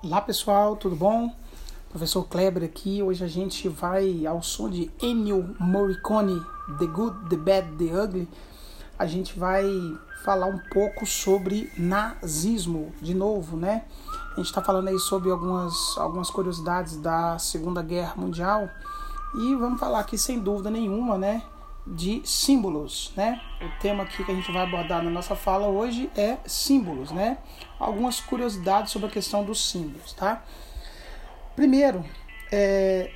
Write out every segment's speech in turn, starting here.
Olá pessoal, tudo bom? Professor Kleber aqui. Hoje a gente vai ao som de Ennio Morricone, The Good, The Bad, The Ugly. A gente vai falar um pouco sobre nazismo, de novo, né? A gente está falando aí sobre algumas, algumas curiosidades da Segunda Guerra Mundial e vamos falar aqui sem dúvida nenhuma, né? De símbolos, né? O tema aqui que a gente vai abordar na nossa fala hoje é símbolos, né? Algumas curiosidades sobre a questão dos símbolos, tá? Primeiro, é,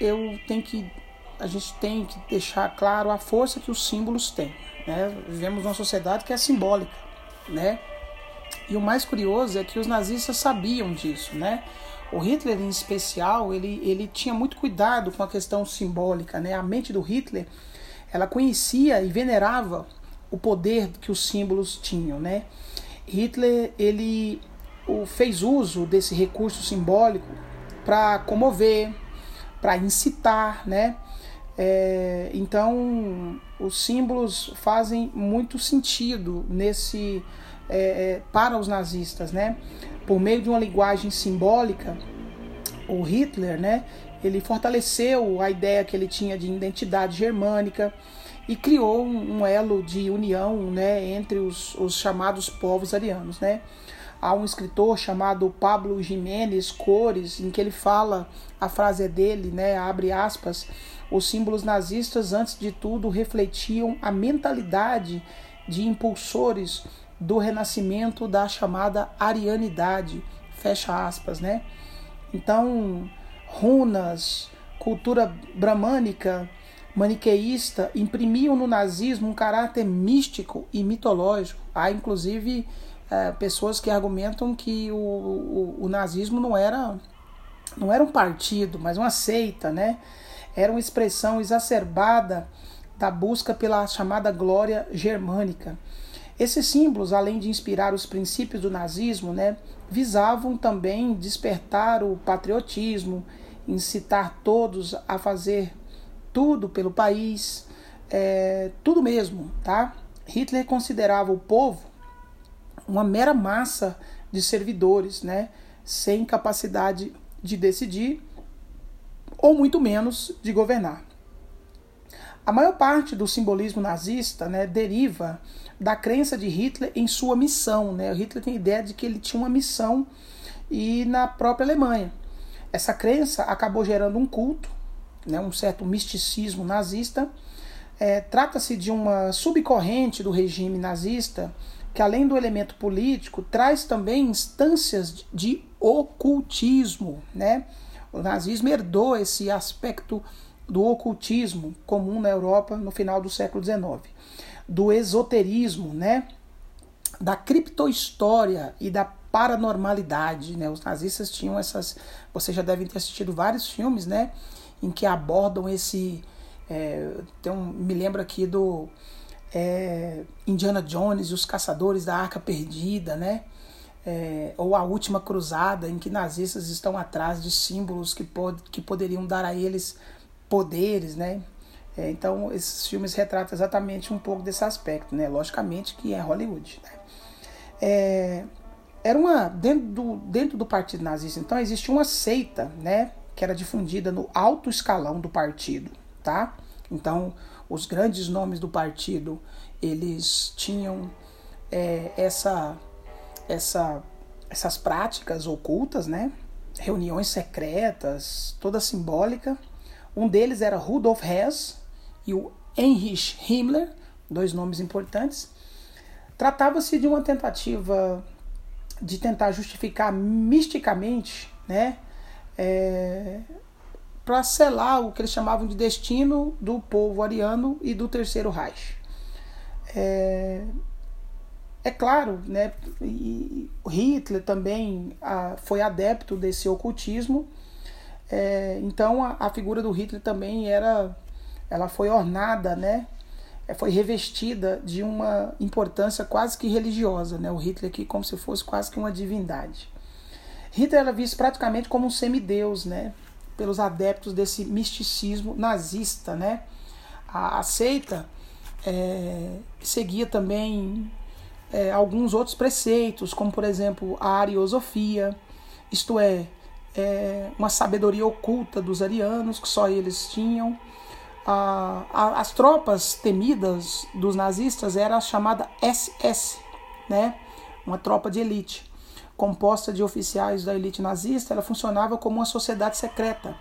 eu tenho que a gente tem que deixar claro a força que os símbolos têm, né? Vivemos numa sociedade que é simbólica, né? E o mais curioso é que os nazistas sabiam disso, né? O Hitler, em especial, ele, ele tinha muito cuidado com a questão simbólica, né? A mente do Hitler ela conhecia e venerava o poder que os símbolos tinham, né? Hitler ele fez uso desse recurso simbólico para comover, para incitar, né? É, então os símbolos fazem muito sentido nesse é, é, para os nazistas, né? Por meio de uma linguagem simbólica, o Hitler, né? Ele fortaleceu a ideia que ele tinha de identidade germânica e criou um, elo de união né, entre os, os, chamados povos arianos. Né? Há um escritor chamado Pablo Jiménez Cores, em que ele fala, a frase é dele, né, abre aspas, os símbolos nazistas, antes de tudo, refletiam a mentalidade de impulsores do renascimento da chamada arianidade, fecha aspas, né? Então, runas, cultura bramânica, maniqueísta, imprimiam no nazismo um caráter místico e mitológico. Há inclusive é, pessoas que argumentam que o, o, o, nazismo não era, não era um partido, mas uma seita, né? Era uma expressão exacerbada da busca pela chamada glória germânica. Esses símbolos, além de inspirar os princípios do nazismo, né, visavam também despertar o patriotismo, incitar todos a fazer tudo pelo país, é, tudo mesmo, tá? Hitler considerava o povo uma mera massa de servidores, né, sem capacidade de decidir ou muito menos de governar. A maior parte do simbolismo nazista né, deriva da crença de Hitler em sua missão. Né? O Hitler tem a ideia de que ele tinha uma missão e na própria Alemanha. Essa crença acabou gerando um culto, né, um certo misticismo nazista. É, Trata-se de uma subcorrente do regime nazista que, além do elemento político, traz também instâncias de ocultismo. Né? O nazismo herdou esse aspecto do ocultismo comum na Europa no final do século XIX, do esoterismo, né? da criptohistória e da paranormalidade. Né? Os nazistas tinham essas. Vocês já devem ter assistido vários filmes né? em que abordam esse. É, me lembro aqui do é, Indiana Jones e os Caçadores da Arca Perdida, né? É, ou a Última Cruzada, em que nazistas estão atrás de símbolos que, pod que poderiam dar a eles poderes, né? É, então, esses filmes retratam exatamente um pouco desse aspecto, né? Logicamente que é Hollywood, né? É, era uma dentro do, dentro do partido nazista, então existia uma seita, né, que era difundida no alto escalão do partido, tá? Então, os grandes nomes do partido, eles tinham é, essa essa essas práticas ocultas, né? Reuniões secretas, toda simbólica, um deles era Rudolf Hess e o Heinrich Himmler, dois nomes importantes. Tratava-se de uma tentativa de tentar justificar misticamente, né, é, para selar o que eles chamavam de destino do povo ariano e do Terceiro Reich. É, é claro, né, Hitler também a, foi adepto desse ocultismo é, então a, a, figura do Hitler também era, ela foi ornada, né? É, foi revestida de uma importância quase que religiosa, né? O Hitler aqui como se fosse quase que uma divindade. Hitler era visto praticamente como um semideus, né? Pelos adeptos desse misticismo nazista, né? A, a seita é, seguia também é, alguns outros preceitos, como por exemplo a ariosofia, isto é, é uma sabedoria oculta dos arianos que só eles tinham. A, a, as tropas temidas dos nazistas era a chamada SS, né? uma tropa de elite, composta de oficiais da elite nazista. Ela funcionava como uma sociedade secreta.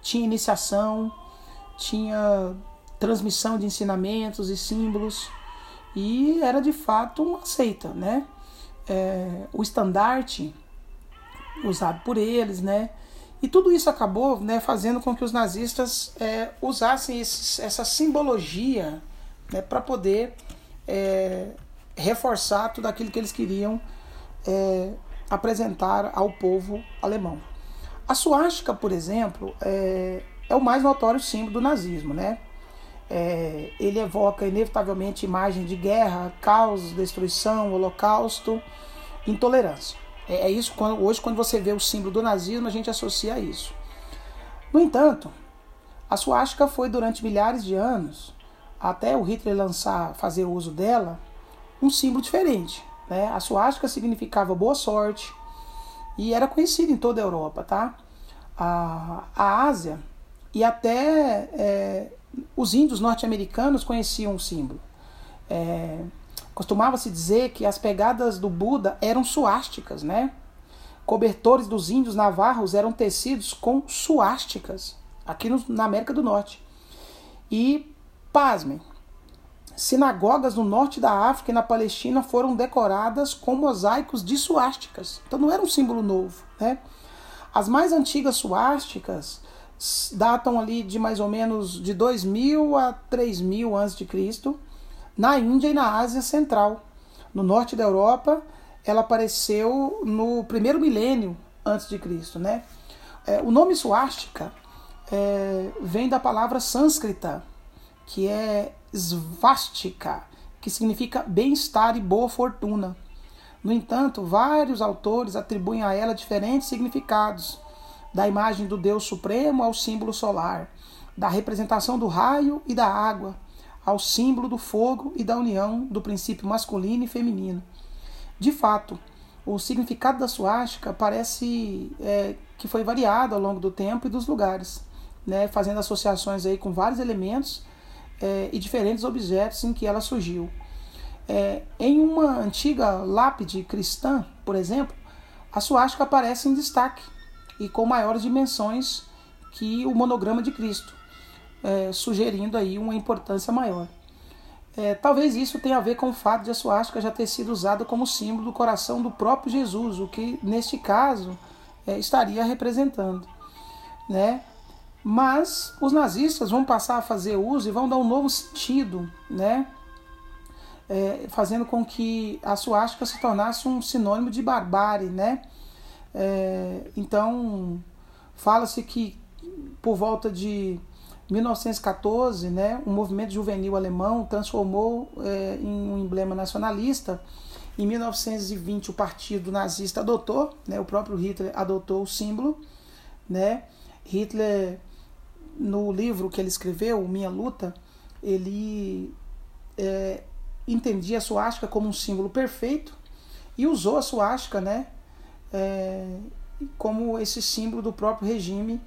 Tinha iniciação, tinha transmissão de ensinamentos e símbolos e era de fato uma seita, né? É, o estandarte usado por eles, né? E tudo isso acabou né, fazendo com que os nazistas é, usassem esses, essa simbologia né, para poder é, reforçar tudo aquilo que eles queriam é, apresentar ao povo alemão. A suástica, por exemplo, é, é o mais notório símbolo do nazismo, né? É, ele evoca inevitavelmente imagens de guerra, caos, destruição, holocausto, intolerância. É, é isso hoje quando você vê o símbolo do nazismo a gente associa a isso. No entanto, a suástica foi durante milhares de anos, até o Hitler lançar, fazer uso dela, um símbolo diferente. Né? A suástica significava boa sorte e era conhecida em toda a Europa, tá? A, a Ásia e até é, os índios norte-americanos conheciam o símbolo. É, Costumava-se dizer que as pegadas do Buda eram suásticas, né? Cobertores dos índios navarros eram tecidos com suásticas, aqui no, na América do Norte. E, pasmem, sinagogas no norte da África e na Palestina foram decoradas com mosaicos de suásticas. Então não era um símbolo novo, né? As mais antigas suásticas datam ali de mais ou menos de 2000 a 3000 a.C., na Índia e na Ásia Central. No norte da Europa, ela apareceu no primeiro milênio antes de Cristo, né? É, o nome suástica é, vem da palavra sânscrita, que é svastika, que significa bem-estar e boa fortuna. No entanto, vários autores atribuem a ela diferentes significados, da imagem do Deus Supremo ao símbolo solar, da representação do raio e da água, ao símbolo do fogo e da união do princípio masculino e feminino. De fato, o significado da suástica parece é, que foi variado ao longo do tempo e dos lugares, né, fazendo associações aí com vários elementos é, e diferentes objetos em que ela surgiu. É, em uma antiga lápide cristã, por exemplo, a suástica aparece em destaque e com maiores dimensões que o monograma de Cristo é, sugerindo aí uma importância maior. É, talvez isso tenha a ver com o fato de a suástica já ter sido usada como símbolo do coração do próprio Jesus, o que neste caso é, estaria representando, né? Mas os nazistas vão passar a fazer uso e vão dar um novo sentido, né? É, fazendo com que a suástica se tornasse um sinônimo de barbárie, né? É, então fala-se que por volta de 1914, né, um movimento juvenil alemão transformou é, em um emblema nacionalista. Em 1920, o partido nazista adotou, né, o próprio Hitler adotou o símbolo. Né? Hitler, no livro que ele escreveu, Minha Luta, ele é, entendia a suástica como um símbolo perfeito e usou a suástica né, é, como esse símbolo do próprio regime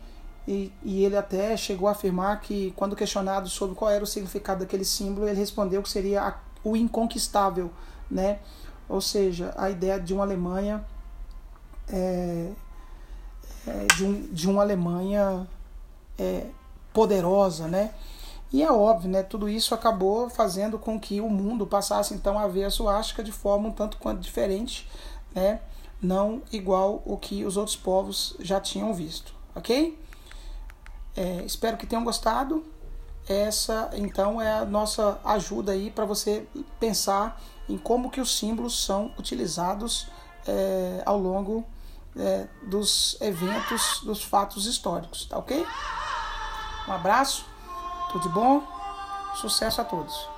e, e, ele até chegou a afirmar que, quando questionado sobre qual era o significado daquele símbolo, ele respondeu que seria a, o inconquistável, né? Ou seja, a ideia de uma Alemanha, é, é, de, um, de uma Alemanha é, poderosa, né? E é óbvio, né? Tudo isso acabou fazendo com que o mundo passasse então a ver a suástica de forma um tanto quanto diferente, né? Não igual o que os outros povos já tinham visto, ok? É, espero que tenham gostado. Essa então é a nossa ajuda aí para você pensar em como que os símbolos são utilizados é, ao longo é, dos eventos, dos fatos históricos, tá ok? Um abraço, tudo de bom, sucesso a todos.